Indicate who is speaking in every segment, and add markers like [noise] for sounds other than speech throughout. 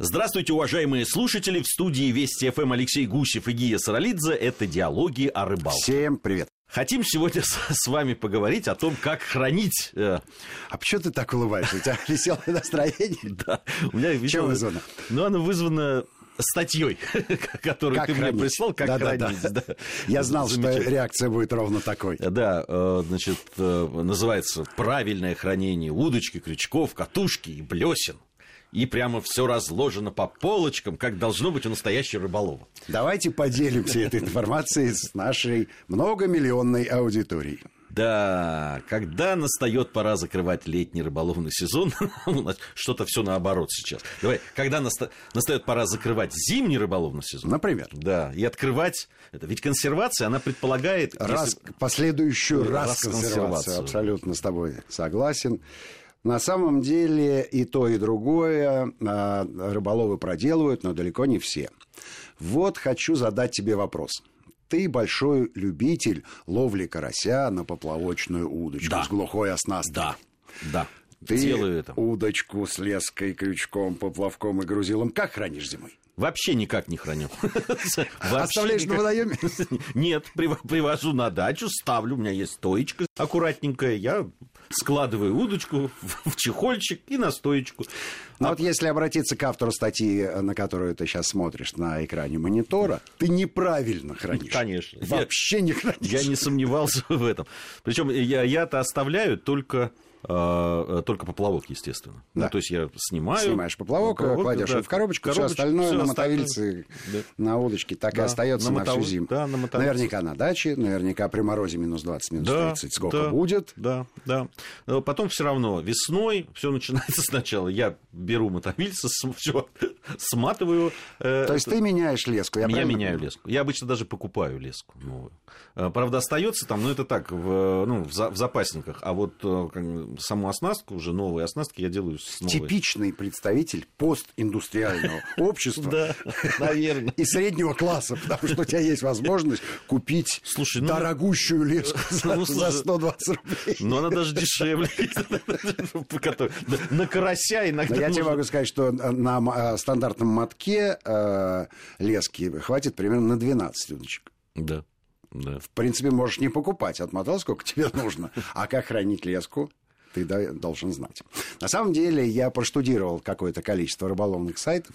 Speaker 1: Здравствуйте, уважаемые слушатели. В студии Вести ФМ Алексей Гусев и Гия Саралидзе. Это «Диалоги о рыбалке».
Speaker 2: Всем привет.
Speaker 1: Хотим сегодня [laughs] с, вами поговорить о том, как хранить... Э...
Speaker 2: А почему ты так улыбаешься? У тебя [laughs] веселое настроение?
Speaker 1: Да. У меня веселое...
Speaker 2: Чем вызвано?
Speaker 1: Ну, оно вызвано статьей, [laughs] которую
Speaker 2: как
Speaker 1: ты
Speaker 2: хранить?
Speaker 1: мне прислал, как
Speaker 2: да,
Speaker 1: хранить.
Speaker 2: Да, да. Я знал, что реакция будет ровно такой.
Speaker 1: Да, э, значит, э, называется «Правильное хранение удочки, крючков, катушки и блесен» и прямо все разложено по полочкам, как должно быть у настоящего рыболова.
Speaker 2: Давайте поделимся этой информацией с нашей многомиллионной аудиторией.
Speaker 1: Да, когда настает пора закрывать летний рыболовный сезон, [laughs] у нас что-то все наоборот сейчас. Давай, когда наста- настает пора закрывать зимний рыболовный сезон.
Speaker 2: Например.
Speaker 1: Да, и открывать это. Ведь консервация, она предполагает...
Speaker 2: Раз,
Speaker 1: если...
Speaker 2: Последующую раз консервацию. Абсолютно с тобой согласен. На самом деле и то, и другое рыболовы проделывают, но далеко не все. Вот хочу задать тебе вопрос. Ты большой любитель ловли карася на поплавочную удочку
Speaker 1: да.
Speaker 2: с глухой оснасткой.
Speaker 1: Да, да.
Speaker 2: Ты
Speaker 1: Делаю это.
Speaker 2: удочку с леской, крючком, поплавком и грузилом как хранишь зимой?
Speaker 1: Вообще никак не храню. [laughs]
Speaker 2: Оставляешь на водоеме? [laughs]
Speaker 1: Нет, привожу на дачу, ставлю, у меня есть стоечка аккуратненькая, я складываю удочку в чехольчик и на стоечку.
Speaker 2: Но а... вот если обратиться к автору статьи, на которую ты сейчас смотришь на экране монитора, ты неправильно хранишь.
Speaker 1: Конечно.
Speaker 2: Вообще
Speaker 1: я,
Speaker 2: не хранишь.
Speaker 1: Я не сомневался в этом. Причем я, я-то оставляю только только поплавок, естественно.
Speaker 2: Да.
Speaker 1: Ну, то есть я снимаю.
Speaker 2: Снимаешь поплавок, поплавок кладешь да, в коробочку, все остальное
Speaker 1: всё
Speaker 2: на мотовильце, да. на удочке так
Speaker 1: да,
Speaker 2: и остается на,
Speaker 1: на мотов...
Speaker 2: всю зиму.
Speaker 1: Да, на
Speaker 2: наверняка на даче, наверняка при морозе минус 20, минус
Speaker 1: да,
Speaker 2: 30 сколько
Speaker 1: да,
Speaker 2: будет.
Speaker 1: Да, да. Но потом все равно весной все начинается [laughs] сначала. Я беру мотовильце, все [laughs] сматываю.
Speaker 2: Э, то есть ты меняешь леску?
Speaker 1: Я, я меняю леску. Я обычно даже покупаю леску новую. Правда, остается там, но это так, в, ну, в, за, в запасниках. А вот саму оснастку, уже новые оснастки я делаю с новой.
Speaker 2: Типичный представитель постиндустриального [laughs] общества.
Speaker 1: Да, наверное.
Speaker 2: И среднего класса, потому что у тебя есть возможность купить
Speaker 1: Слушай,
Speaker 2: дорогущую леску за 120 рублей.
Speaker 1: Но она даже дешевле. [laughs] На карася иногда
Speaker 2: Я тебе могу сказать, что на стандартном мотке лески хватит примерно на 12 удочек.
Speaker 1: Да. Да.
Speaker 2: В принципе, можешь не покупать, отмотал сколько тебе нужно. А как хранить леску? Ты должен знать. На самом деле я проштудировал какое-то количество рыболовных сайтов.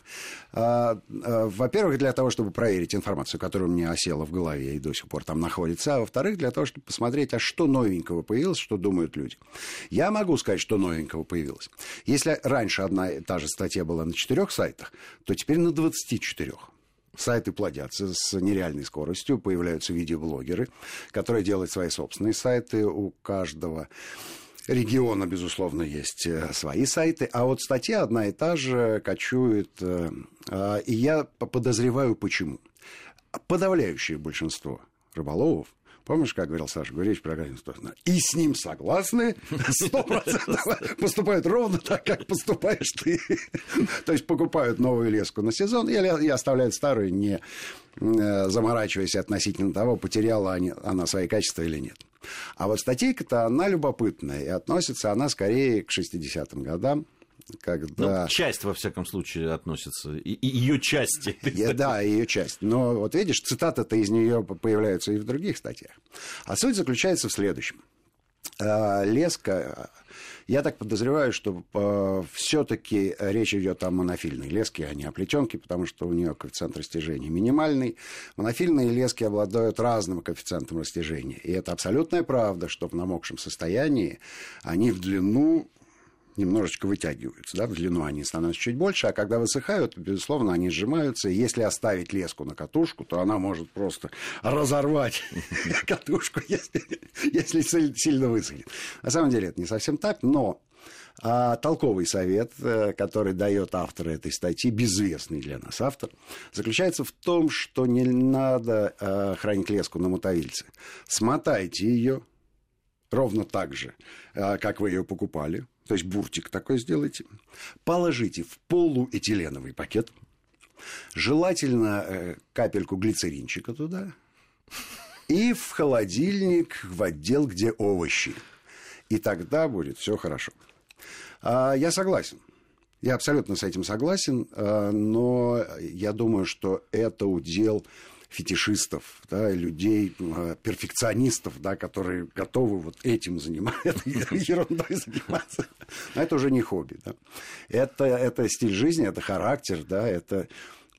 Speaker 2: Во-первых, для того, чтобы проверить информацию, которая у меня осела в голове и до сих пор там находится. А во-вторых, для того, чтобы посмотреть, а что новенького появилось, что думают люди. Я могу сказать, что новенького появилось. Если раньше одна и та же статья была на четырех сайтах, то теперь на 24. Сайты плодятся с нереальной скоростью, появляются видеоблогеры, которые делают свои собственные сайты у каждого региона, безусловно, есть свои сайты, а вот статья одна и та же кочует, и я подозреваю, почему. Подавляющее большинство рыболовов Помнишь, как говорил Саша Гуревич в программе И с ним согласны, сто процентов поступают ровно так, как поступаешь ты. То есть покупают новую леску на сезон и оставляют старую, не заморачиваясь относительно того, потеряла она свои качества или нет. А вот статейка-то, она любопытная, и относится она скорее к 60-м годам, когда...
Speaker 1: Ну, часть, во всяком случае, относится, и, и ее части. [laughs]
Speaker 2: Да, ее часть. Но вот видишь, цитаты-то из нее появляются и в других статьях. А суть заключается в следующем. Леска, я так подозреваю, что э, все-таки речь идет о монофильной леске, а не о плетенке, потому что у нее коэффициент растяжения минимальный. Монофильные лески обладают разным коэффициентом растяжения. И это абсолютная правда, что в намокшем состоянии они в длину немножечко вытягиваются, да, в длину они становятся чуть больше, а когда высыхают, безусловно, они сжимаются, и если оставить леску на катушку, то она может просто разорвать [laughs] катушку, если сильно высохнет. На самом деле это не совсем так, но а толковый совет, который дает автор этой статьи, безвестный для нас автор, заключается в том, что не надо э, хранить леску на мотовильце. Смотайте ее ровно так же, э, как вы ее покупали, то есть буртик такой сделайте, положите в полуэтиленовый пакет, желательно э, капельку глицеринчика туда, и в холодильник, в отдел, где овощи. И тогда будет все хорошо. А, я согласен. Я абсолютно с этим согласен, э, но я думаю, что это удел фетишистов, да, людей, э, перфекционистов, да, которые готовы вот этим заниматься, [laughs] ерундой заниматься. Но это уже не хобби. Да. Это, это стиль жизни, это характер, да, это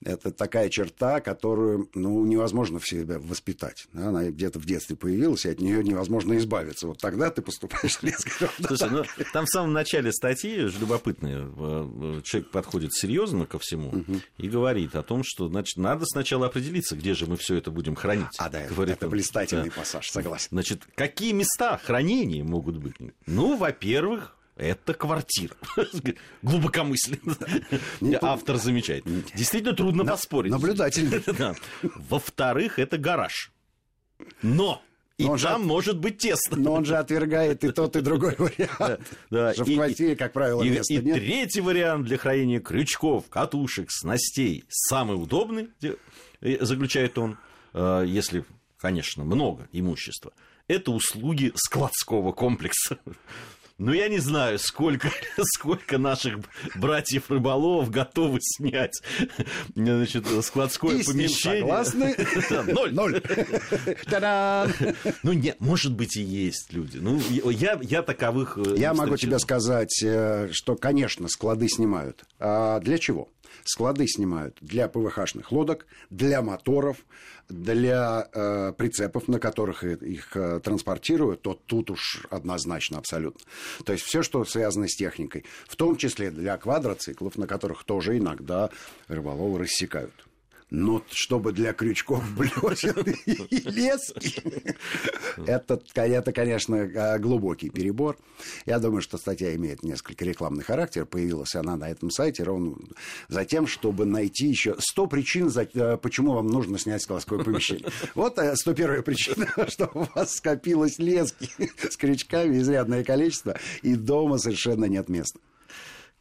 Speaker 2: это такая черта, которую ну, невозможно в себе воспитать. Да? Она где-то в детстве появилась, и от нее невозможно избавиться. Вот тогда ты поступаешь лесом. [laughs]
Speaker 1: Слушай, ну, там в самом начале статьи же любопытно. Э, человек подходит серьезно ко всему угу. и говорит о том, что значит, надо сначала определиться, где же мы все это будем хранить.
Speaker 2: А, да, говорит, это блистательный да. пассаж, согласен.
Speaker 1: Значит, какие места хранения могут быть? Ну, во-первых, это квартира. [laughs] Глубокомысленно. Автор замечает. Действительно трудно поспорить.
Speaker 2: Наблюдательно. [laughs]
Speaker 1: Во-вторых, это гараж. Но и там же, может быть тесно.
Speaker 2: Но он же отвергает и тот, и другой вариант. Да, да. в квартире, как правило,
Speaker 1: и, места и нет. третий вариант для хранения крючков, катушек, снастей самый удобный, заключает он, э, если, конечно, много имущества, это услуги складского комплекса. Ну, я не знаю, сколько, [laughs] сколько наших братьев-рыболовов готовы снять значит, складское
Speaker 2: И
Speaker 1: помещение.
Speaker 2: согласны? [laughs]
Speaker 1: Ноль. Ноль. [laughs] Ну, нет, может быть, и есть люди. Ну, я, я таковых
Speaker 2: э, Я могу тебе сказать, э, что, конечно, склады снимают. А для чего? Склады снимают для ПВХшных лодок, для моторов, для э, прицепов, на которых их э, транспортируют, то тут уж однозначно абсолютно. То есть все, что связано с техникой, в том числе для квадроциклов, на которых тоже иногда рыболовы рассекают. Но чтобы для крючков [laughs] блесен и лески, это, это, конечно, э, глубокий перебор. Я думаю, что статья имеет несколько рекламный характер. Появилась она на этом сайте ровно за тем, чтобы найти еще 100 причин, э, почему вам нужно снять складское помещение. Вот 101 э, причина, [laughs] что у вас скопилось лески [laughs] с крючками изрядное количество, и дома совершенно нет места.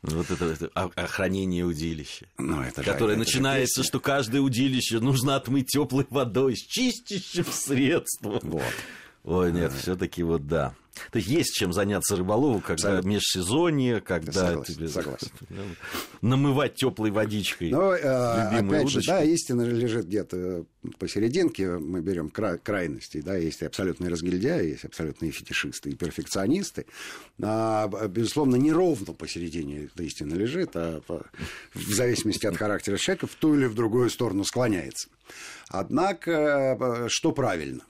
Speaker 1: Вот это, это охранение удилища. Ну, это которое же, начинается, это что каждое удилище нужно отмыть теплой водой с чистящим средством. Вот. Ой, нет, все-таки вот да. То есть есть чем заняться рыболову, когда Абсолютно. межсезонье, когда
Speaker 2: согласен, тебе, согласен. [laughs]
Speaker 1: намывать теплой водичкой. Но,
Speaker 2: э, опять удочки. же, да, истина лежит где-то посерединке. Мы берем кра- крайности. Да, есть абсолютные разгильдяи, есть абсолютные фетишисты и перфекционисты. А, безусловно, не ровно посередине эта истина лежит, а по, в зависимости от характера человека в ту или в другую сторону склоняется. Однако, э, что правильно?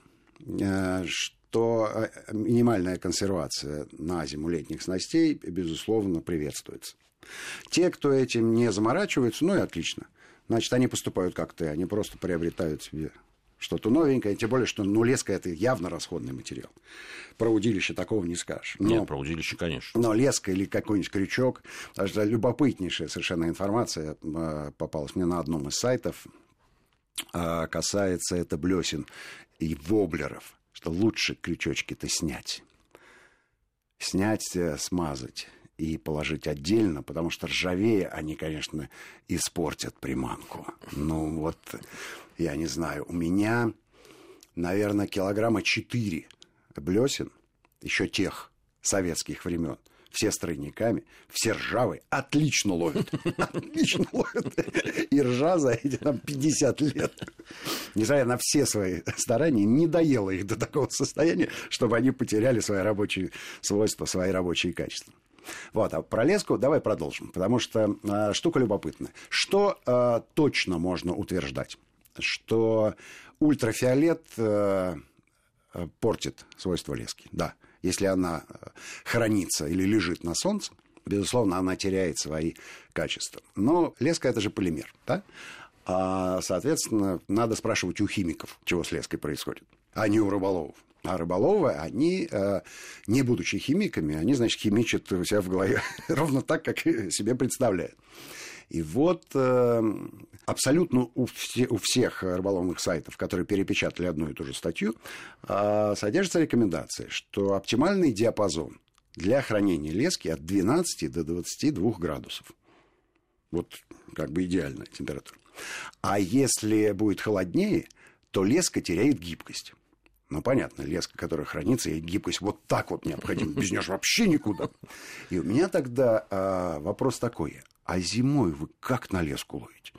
Speaker 2: Э, что э, минимальная консервация на зиму летних снастей, безусловно, приветствуется. Те, кто этим не заморачивается, ну и отлично. Значит, они поступают как ты, они просто приобретают себе что-то новенькое, тем более, что ну, леска – это явно расходный материал. Про удилище такого не скажешь.
Speaker 1: Но, Нет, про удилище, конечно.
Speaker 2: Но леска или какой-нибудь крючок, даже любопытнейшая совершенно информация э, попалась мне на одном из сайтов, касается это блесен и воблеров что лучше крючочки-то снять. Снять, э, смазать и положить отдельно, потому что ржавее они, конечно, испортят приманку. Ну вот, я не знаю, у меня, наверное, килограмма четыре блесен, еще тех советских времен – все с тройниками, все ржавые, отлично ловят. [laughs] Отлично ловят. И ржа за эти там 50 лет, несмотря на все свои старания, не доела их до такого состояния, чтобы они потеряли свои рабочие свойства, свои рабочие качества. Вот, а про леску давай продолжим, потому что э, штука любопытная. Что э, точно можно утверждать? Что ультрафиолет э, портит свойства лески, да если она э, хранится или лежит на солнце, безусловно, она теряет свои качества. Но леска – это же полимер, да? А, соответственно, надо спрашивать у химиков, чего с леской происходит, а не у рыболовов. А рыболовы, они, э, не будучи химиками, они, значит, химичат у себя в голове [laughs] ровно так, как себе представляют. И вот э, абсолютно у, все, у всех рыболовных сайтов, которые перепечатали одну и ту же статью, э, содержится рекомендация, что оптимальный диапазон для хранения лески от 12 до 22 градусов. Вот как бы идеальная температура. А если будет холоднее, то леска теряет гибкость. Ну, понятно, леска, которая хранится, и гибкость вот так вот необходима. Без нее вообще никуда. И у меня тогда а, вопрос такой. А зимой вы как на леску ловите?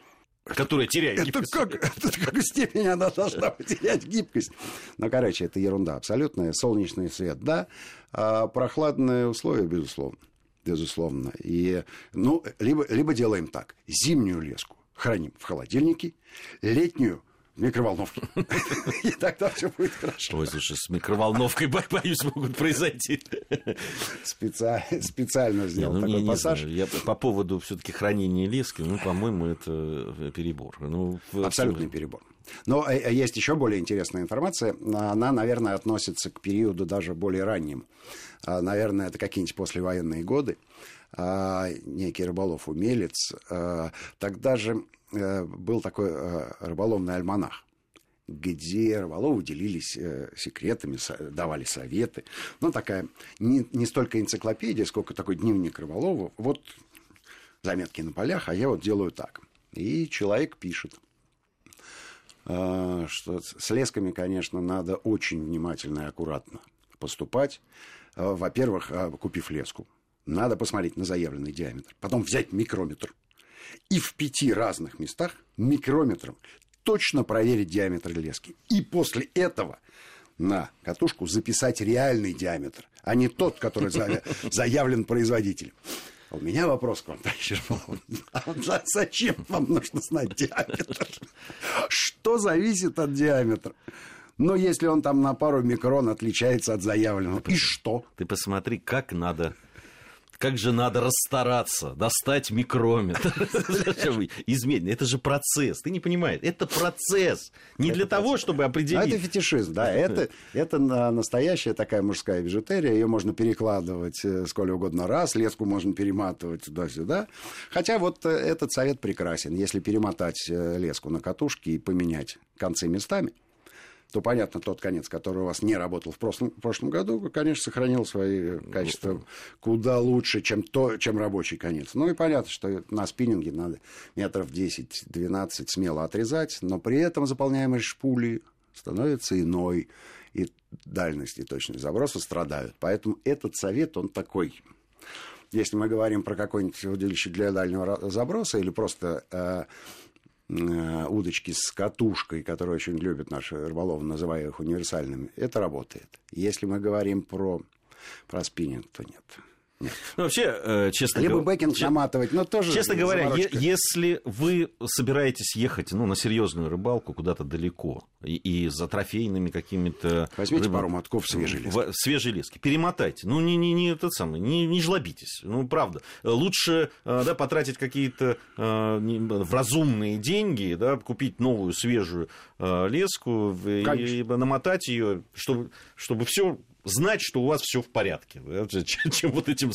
Speaker 1: Которая теряет
Speaker 2: это
Speaker 1: гибкость.
Speaker 2: Как, это какой степени она должна потерять гибкость? Ну, короче, это ерунда абсолютная. Солнечный свет, да. А прохладные условия, безусловно. Безусловно. И, ну, либо, либо делаем так. Зимнюю леску храним в холодильнике, летнюю в микроволновке. [laughs] И тогда все будет хорошо.
Speaker 1: Ой, слушай, с микроволновкой, боюсь, могут произойти.
Speaker 2: Специально сделал
Speaker 1: ну,
Speaker 2: такой пассаж.
Speaker 1: Я по поводу все-таки хранения лески, ну, по-моему, это перебор. Ну,
Speaker 2: Абсолютный перебор. Но э, есть еще более интересная информация. Она, наверное, относится к периоду даже более раннему. А, наверное, это какие-нибудь послевоенные годы. А, некий рыболов-умелец. А, тогда же э, был такой э, рыболовный альманах где рыболовы делились э, секретами, давали советы. Ну, такая не, не столько энциклопедия, сколько такой дневник рыболова. Вот заметки на полях, а я вот делаю так. И человек пишет, что с лесками, конечно, надо очень внимательно и аккуратно поступать. Во-первых, купив леску, надо посмотреть на заявленный диаметр. Потом взять микрометр. И в пяти разных местах микрометром точно проверить диаметр лески. И после этого на катушку записать реальный диаметр, а не тот, который [laughs] заявлен производителем. У меня вопрос к вам, товарищ Ермолов. А зачем вам нужно знать диаметр? Что зависит от диаметра? Но если он там на пару микрон отличается от заявленного, и что?
Speaker 1: Ты посмотри, как надо как же надо расстараться, достать микрометр, [laughs] изменить. Это же процесс, ты не понимаешь, это процесс. Не для того, чтобы определить. А
Speaker 2: это фетишизм, да, [laughs] это, настоящая такая мужская бижутерия, ее можно перекладывать э, сколь угодно раз, леску можно перематывать туда-сюда. Хотя вот э, этот совет прекрасен, если перемотать э, леску на катушке и поменять концы местами, то, понятно, тот конец, который у вас не работал в прошлом, в прошлом году, конечно, сохранил свои качества куда лучше, чем, то, чем рабочий конец. Ну и понятно, что на спиннинге надо метров 10-12 смело отрезать, но при этом заполняемость шпули становится иной, и дальность и точность заброса страдают. Поэтому этот совет, он такой если мы говорим про какое-нибудь удилище для дальнего заброса или просто э, Э, удочки с катушкой, которые очень любят наши рыболовы, называя их универсальными, это работает. Если мы говорим про, про спиннинг, то нет.
Speaker 1: Нет. Ну, вообще, э, честно
Speaker 2: Либо говоря... бэкинг наматывать, но тоже...
Speaker 1: Честно говоря, е- если вы собираетесь ехать ну, на серьезную рыбалку куда-то далеко, и, и за трофейными какими-то...
Speaker 2: Возьмите рыб... пару мотков свежей лески.
Speaker 1: В, свежей лески. Перемотайте. Ну, не, не, не, этот самый, не, не жлобитесь. Ну, правда. Лучше э, да, потратить какие-то э, в разумные деньги, да, купить новую свежую э, леску и, и намотать ее, чтобы, чтобы все знать, что у вас все в порядке, [laughs] чем, вот этим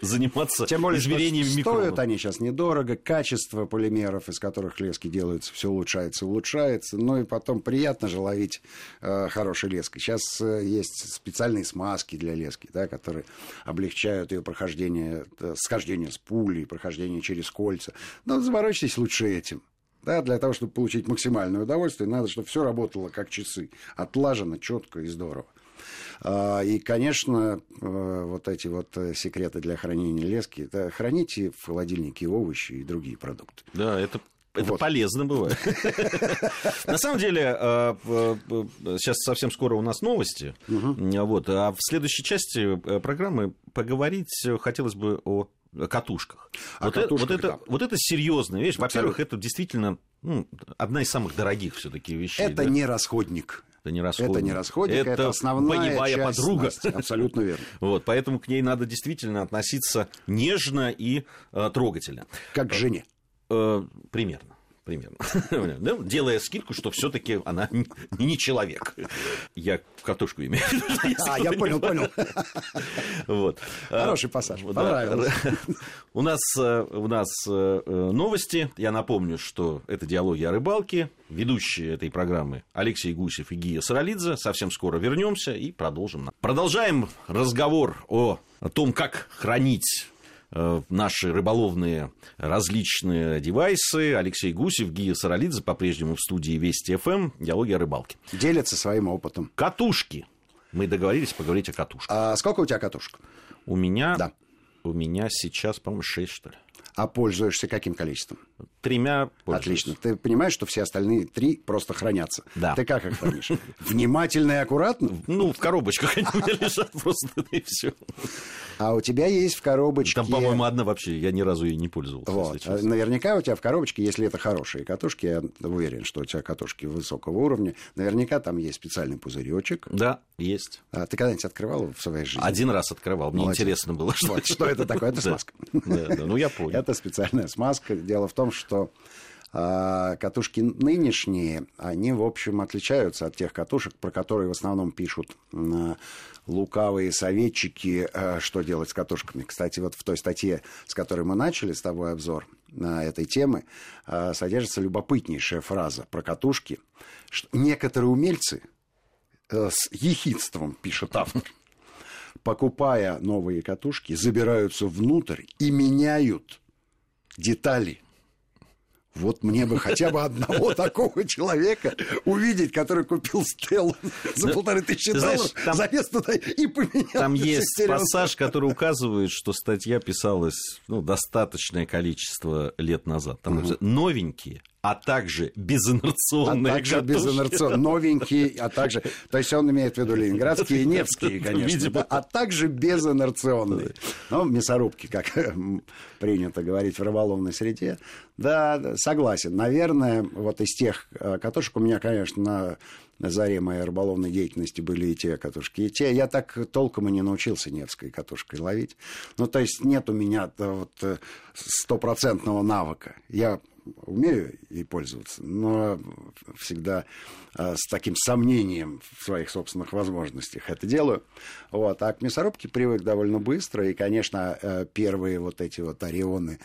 Speaker 1: заниматься
Speaker 2: Тем более, измерением что микронов. стоят они сейчас недорого, качество полимеров, из которых лески делаются, все улучшается, улучшается, ну и потом приятно же ловить э, хорошей леской. Сейчас э, есть специальные смазки для лески, да, которые облегчают ее прохождение, э, схождение с пулей, прохождение через кольца. Но заморочьтесь лучше этим. Да, для того, чтобы получить максимальное удовольствие, надо, чтобы все работало как часы. Отлажено, четко и здорово. А, и, конечно, э, вот эти вот э, секреты для хранения лески, это храните в холодильнике овощи и другие продукты.
Speaker 1: Да, это это вот. полезно бывает. [laughs] На самом деле, э, сейчас совсем скоро у нас новости. Вот, а в следующей части программы поговорить хотелось бы о катушках.
Speaker 2: О
Speaker 1: вот,
Speaker 2: катушках,
Speaker 1: это, вот,
Speaker 2: да.
Speaker 1: это, вот это серьезная вещь. Во-первых, это действительно ну, одна из самых дорогих все-таки вещей.
Speaker 2: Это да? не расходник.
Speaker 1: Это не расходник.
Speaker 2: Это не расходник, это, это основная
Speaker 1: боевая
Speaker 2: часть
Speaker 1: подруга.
Speaker 2: Насти. Абсолютно верно. [laughs]
Speaker 1: Вот, поэтому к ней надо действительно относиться нежно и э, трогательно.
Speaker 2: Как к жене.
Speaker 1: Э, примерно примерно. [laughs] Делая скидку, что все-таки она не человек. Я катушку имею.
Speaker 2: А, я понял, понял.
Speaker 1: Вот.
Speaker 2: Хороший пассаж. Понравилось. [laughs]
Speaker 1: У нас, э, у нас э, э, новости. Я напомню, что это диалоги о рыбалке. Ведущие этой программы Алексей Гусев и Гия Саралидзе. Совсем скоро вернемся и продолжим. Продолжаем разговор о том, как хранить наши рыболовные различные девайсы. Алексей Гусев, Гия Саралидзе по-прежнему в студии Вести ФМ. Диалоги о рыбалке.
Speaker 2: Делятся своим опытом.
Speaker 1: Катушки. Мы договорились поговорить о катушках.
Speaker 2: А сколько у тебя катушек?
Speaker 1: У меня, да. у меня сейчас, по-моему, 6, что ли.
Speaker 2: А пользуешься каким количеством?
Speaker 1: Тремя
Speaker 2: пользуюсь. Отлично. Ты понимаешь, что все остальные три просто хранятся?
Speaker 1: Да.
Speaker 2: Ты как их хранишь? Внимательно и аккуратно?
Speaker 1: Ну, в коробочках они у меня лежат просто, и все.
Speaker 2: А у тебя есть в коробочке...
Speaker 1: Там, по-моему, одна вообще, я ни разу ей не пользовался.
Speaker 2: Вот. Наверняка у тебя в коробочке, если это хорошие катушки, я уверен, что у тебя катушки высокого уровня, наверняка там есть специальный пузыречек.
Speaker 1: Да, есть.
Speaker 2: А ты когда-нибудь открывал в своей жизни?
Speaker 1: Один раз открывал, мне Молодец. интересно было.
Speaker 2: Что, вот, что это такое? Это [laughs] смазка.
Speaker 1: Да, да, ну я понял.
Speaker 2: Это специальная смазка. Дело в том, что а, катушки нынешние, они, в общем, отличаются от тех катушек, про которые в основном пишут лукавые советчики, а, что делать с катушками. Кстати, вот в той статье, с которой мы начали с тобой обзор этой темы, а, содержится любопытнейшая фраза про катушки, что некоторые умельцы э, с ехидством, пишет автор, покупая новые катушки, забираются внутрь и меняют детали вот мне бы хотя бы одного [laughs] такого человека увидеть, который купил Стеллу за полторы тысячи долларов, залез туда и поменял.
Speaker 1: Там есть пассаж, который указывает, что статья писалась ну, достаточное количество лет назад. Там новенькие, а также безинерционные
Speaker 2: А также безинерционные, новенькие, а также... То есть он имеет в виду ленинградские и невские, конечно, да, а также безинерционные. Ну, мясорубки, как [laughs] принято говорить в рыболовной среде. Да, согласен. Наверное, вот из тех э, катушек у меня, конечно, на заре моей рыболовной деятельности были и те катушки, и те. Я так толком и не научился Невской катушкой ловить. Ну, то есть нет у меня вот э, стопроцентного навыка. Я умею ей пользоваться, но всегда э, с таким сомнением в своих собственных возможностях это делаю. Вот. А к мясорубке привык довольно быстро, и, конечно, э, первые вот эти вот орионы,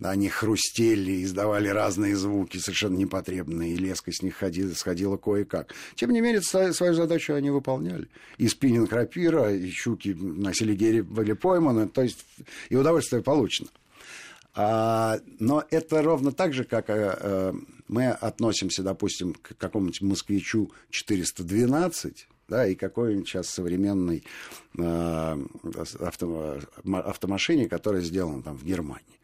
Speaker 2: они хрустели, издавали разные звуки, совершенно непотребные, и леска с них ходила, сходила кое-как. Тем не менее, свою задачу они выполняли. И спиннинг рапира, и щуки на селигере были пойманы, то есть и удовольствие получено. А, но это ровно так же, как а, мы относимся, допустим, к какому-нибудь москвичу 412, да, и какой-нибудь сейчас современной а, авто, автомашине, которая сделана там в Германии.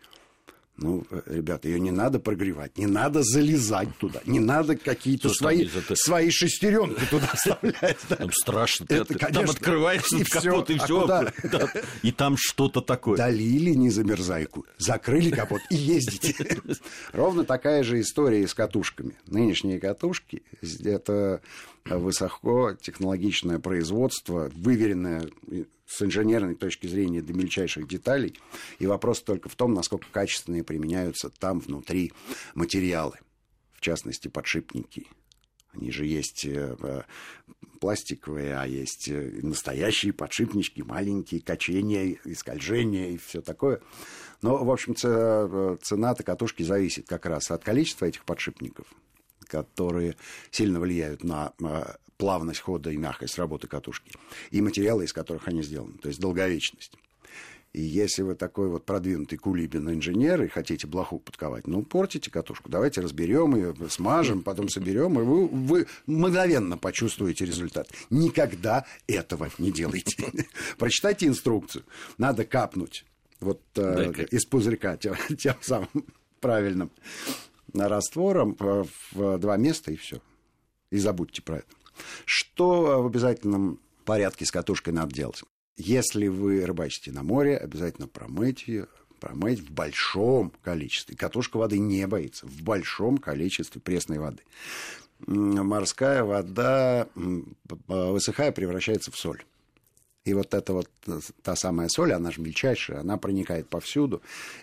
Speaker 2: Ну, ребята, ее не надо прогревать, не надо залезать туда, не надо какие-то свои, это... свои шестеренки туда [laughs] вставлять. Да.
Speaker 1: Там страшно, это, ты, конечно, там открываешься и капот, и все, а да, и там что-то такое.
Speaker 2: Долили незамерзайку, закрыли капот и ездите. [laughs] Ровно такая же история и с катушками. Нынешние катушки, это высокотехнологичное производство, выверенное с инженерной точки зрения до мельчайших деталей. И вопрос только в том, насколько качественные применяются там внутри материалы, в частности, подшипники. Они же есть э, э, пластиковые, а есть э, настоящие подшипнички, маленькие, качения и скольжения и все такое. Но, в общем, цена-то катушки зависит как раз от количества этих подшипников, которые сильно влияют на плавность хода и мягкость работы катушки, и материалы, из которых они сделаны, то есть долговечность. И если вы такой вот продвинутый кулибин инженер и хотите блоху подковать, ну, портите катушку. Давайте разберем ее, смажем, потом соберем, и вы, вы мгновенно почувствуете результат. Никогда этого не делайте. [laughs] Прочитайте инструкцию. Надо капнуть вот э, из пузырька тем, тем самым правильным раствором в два места, и все. И забудьте про это. Что в обязательном порядке с катушкой надо делать? Если вы рыбачите на море, обязательно промыть ее, промыть в большом количестве. Катушка воды не боится. В большом количестве пресной воды. Морская вода, высыхая, превращается в соль. И вот эта вот э, та самая соль, она же мельчайшая, она проникает повсюду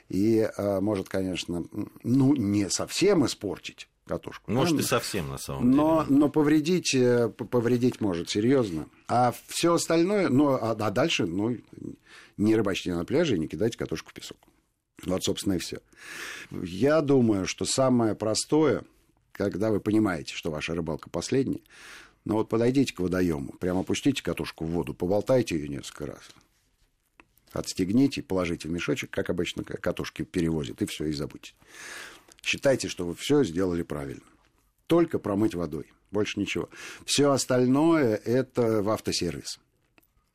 Speaker 2: и э, может, конечно, ну, не совсем испортить катушку.
Speaker 1: Может, и совсем, на самом
Speaker 2: но, деле. Но повредить, э, повредить может серьезно. А все остальное, ну, а, а дальше, ну, не рыбачьте на пляже и не кидайте катушку в песок. Вот, собственно, и все. Я думаю, что самое простое, когда вы понимаете, что ваша рыбалка последняя, ну вот подойдите к водоему, прямо опустите катушку в воду, поболтайте ее несколько раз. Отстегните, положите в мешочек, как обычно катушки перевозят, и все, и забудьте. Считайте, что вы все сделали правильно. Только промыть водой, больше ничего. Все остальное это в автосервис.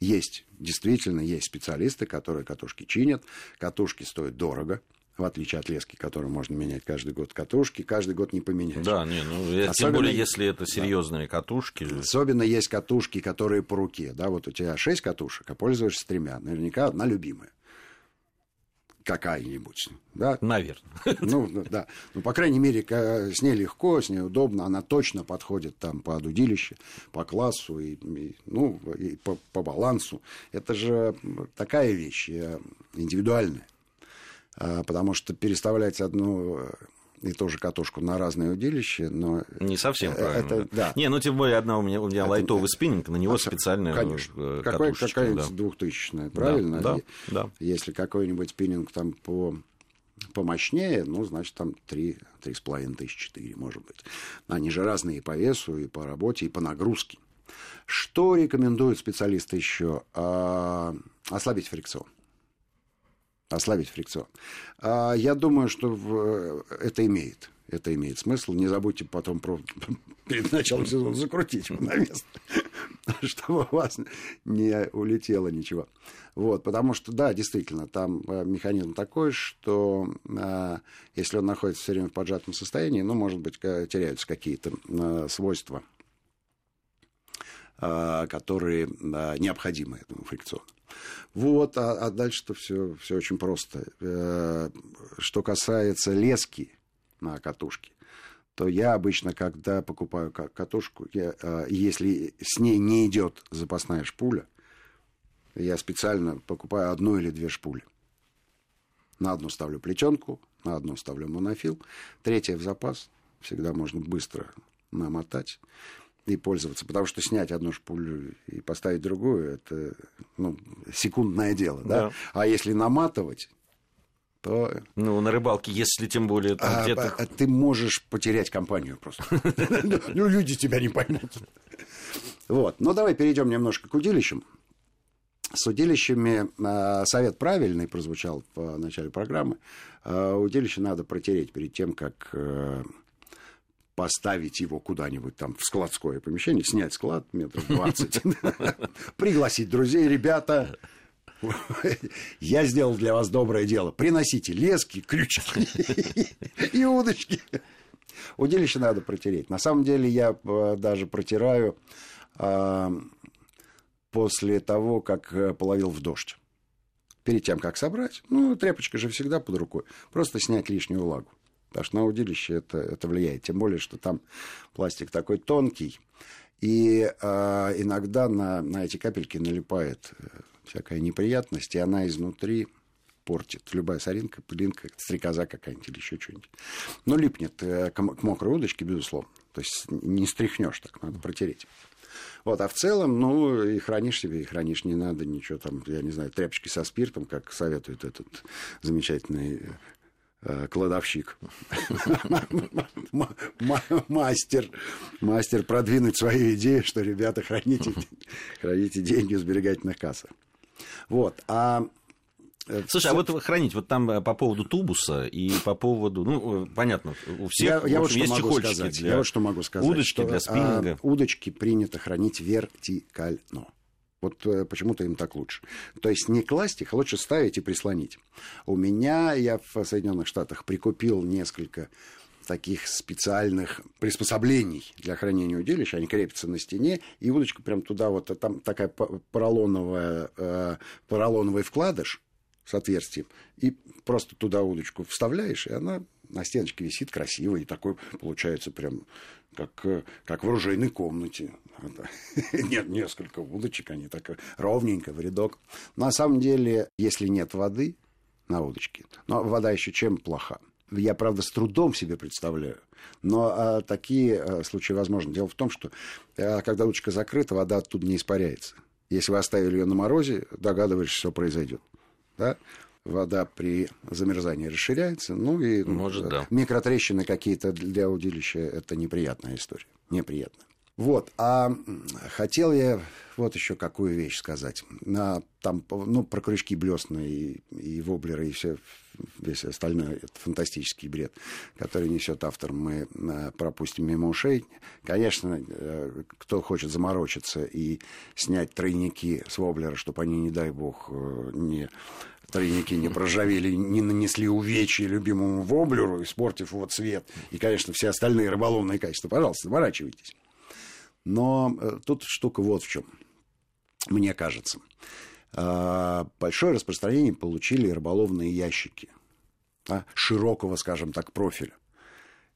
Speaker 2: Есть, действительно, есть специалисты, которые катушки чинят. Катушки стоят дорого. в отличие от лески, которую можно менять каждый год катушки, каждый год не поменять.
Speaker 1: Да, не, ну, Особенно, тем более, если это серьезные да. катушки.
Speaker 2: Особенно есть катушки, которые по руке, да, вот у тебя шесть катушек, а пользуешься тремя, наверняка одна любимая какая-нибудь, да?
Speaker 1: Наверное. [laughs]
Speaker 2: Ну, да. Ну, по крайней мере, с ней легко, с ней удобно, она точно подходит там по удилищу, по классу и, и ну, и по, по балансу. Это же такая вещь э, индивидуальная. А, потому что переставлять одну э, и тоже катушку на разные удилища, но...
Speaker 1: Не совсем э, правильно. Это, да. Не, ну тем более одна у меня, у меня это, лайтовый спиннинг, на него а, специальная
Speaker 2: Конечно. Э, Какой, какая-нибудь да. двухтысячная, правильно?
Speaker 1: Да, да, да.
Speaker 2: Если какой-нибудь спиннинг там по помощнее, ну, значит, там три, три с половиной тысячи, четыре, может быть. Они же разные и по весу, и по работе, и по нагрузке. Что рекомендуют специалисты еще? А, ослабить фрикцион ослабить фрикцион. А я думаю, что в, это имеет. Это имеет смысл. Не забудьте потом про, [laughs] перед началом сезона закрутить его на место, [laughs] чтобы у вас не улетело ничего. Вот, потому что, да, действительно, там э, механизм такой, что э, если он находится все время в поджатом состоянии, ну, может быть, теряются какие-то э, свойства, э, которые э, необходимы этому фрикциону. Вот, а, а дальше-то все, все очень просто. Э, что касается лески на катушке, то я обычно, когда покупаю катушку, я, э, если с ней не идет запасная шпуля, я специально покупаю одну или две шпули. На одну ставлю плетенку, на одну ставлю монофил, третья в запас. Всегда можно быстро намотать и пользоваться. Потому что снять одну шпулю и поставить другую, это ну, секундное дело. Да? Да? А если наматывать, то...
Speaker 1: Ну, на рыбалке, если тем более там
Speaker 2: а,
Speaker 1: где-то...
Speaker 2: А, ты можешь потерять компанию просто. [laughs] Ну, люди тебя не поймут. Вот. Ну, давай перейдем немножко к удилищам. С удилищами а, совет правильный прозвучал в начале программы. А, удилище надо протереть перед тем, как э, поставить его куда-нибудь там в складское помещение, снять склад метров 20, [laughs] пригласить друзей, ребята, я сделал для вас доброе дело. Приносите лески, крючки [laughs] и удочки. Удилище надо протереть. На самом деле я э, даже протираю а, после того, как э, половил в дождь. Перед тем, как собрать, ну, тряпочка же всегда под рукой, просто снять лишнюю влагу. Потому что на удилище это, это влияет. Тем более, что там пластик такой тонкий. И э, иногда на, на эти капельки налипает э, всякая неприятность, и она изнутри портит. Любая соринка, пылинка, стрекоза какая-нибудь или еще что-нибудь. Но липнет э, к, к мокрой удочке, безусловно. То есть не стряхнешь так, надо протереть. Вот, а в целом, ну, и хранишь себе, и хранишь, не надо ничего там, я не знаю, тряпочки со спиртом, как советует этот замечательный Э, кладовщик, мастер, мастер продвинуть свою идею, что, ребята, храните, храните деньги в сберегательных кассах. Вот, а
Speaker 1: э, Слушай, а вот хранить, вот там э, по поводу тубуса и по поводу, ну, понятно, у всех
Speaker 2: я, я вот есть чехольчики сказать, для я вот что могу сказать,
Speaker 1: удочки, что, для спиннинга. А,
Speaker 2: удочки принято хранить вертикально. Вот э, почему-то им так лучше. То есть не класть их, а лучше ставить и прислонить. У меня, я в Соединенных Штатах прикупил несколько таких специальных приспособлений для хранения удилища. Они крепятся на стене, и удочка прям туда вот, а там такая поролоновая, э, поролоновый вкладыш с отверстием, и просто туда удочку вставляешь, и она на стеночке висит красиво, и такой получается прям как, э, как в оружейной комнате. [laughs] Нет, несколько удочек, они так ровненько в рядок. На самом деле, если нет воды на удочке, но вода еще чем плоха. Я, правда, с трудом себе представляю, но а, такие а, случаи возможны. Дело в том, что а, когда удочка закрыта, вода оттуда не испаряется. Если вы оставили ее на морозе, догадываешься, что произойдет. Да? Вода при замерзании расширяется, ну и
Speaker 1: Может, да.
Speaker 2: микротрещины какие-то для удилища это неприятная история, неприятная. Вот, а хотел я вот еще какую вещь сказать. На, там, ну, про крючки блесны и, и воблеры, и все, весь остальной это фантастический бред, который несет автор, мы э, пропустим мимо ушей. Конечно, э, кто хочет заморочиться и снять тройники с воблера, чтобы они, не дай бог, э, не тройники не проржавели, не нанесли увечья любимому воблеру, испортив его цвет, и, конечно, все остальные рыболовные качества, пожалуйста, наворачивайтесь. Но э, тут штука вот в чем, мне кажется. Э, большое распространение получили рыболовные ящики да, широкого, скажем так, профиля.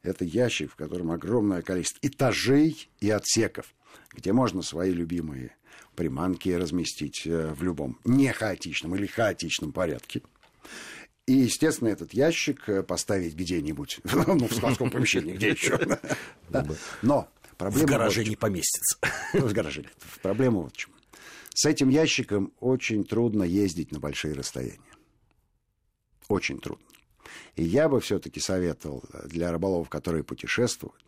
Speaker 2: Это ящик, в котором огромное количество этажей и отсеков, где можно свои любимые приманки разместить э, в любом не хаотичном или хаотичном порядке. И, естественно, этот ящик э, поставить где-нибудь, [laughs] ну, в складском [laughs] помещении, где еще. Но проблема...
Speaker 1: В гараже не поместится.
Speaker 2: Ну, [laughs] в гараже нет. Проблема вот в чем. С этим ящиком очень трудно ездить на большие расстояния. Очень трудно. И я бы все-таки советовал для рыболовов, которые путешествуют,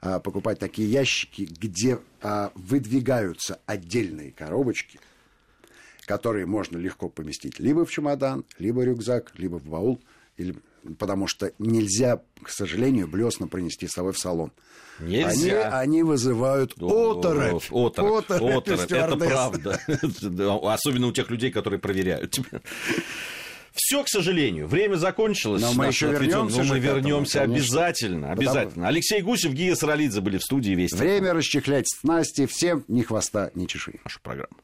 Speaker 2: а, покупать такие ящики, где а, выдвигаются отдельные коробочки, которые можно легко поместить либо в чемодан, либо рюкзак, либо в баул, или, потому что нельзя, к сожалению, блесно принести с собой в салон.
Speaker 1: Нельзя.
Speaker 2: Они, они вызывают оторопь.
Speaker 1: Оторопь, оторопь, оторопь это правда. [laughs] Особенно у тех людей, которые проверяют тебя. Все, к сожалению, время закончилось.
Speaker 2: Но мы еще вернемся.
Speaker 1: Но мы вернемся этому, обязательно, обязательно. Потому... Алексей Гусев, Гия Саралидзе были в студии весь.
Speaker 2: Время расчехлять снасти. Всем ни хвоста, ни чешуи.
Speaker 1: Наша программа.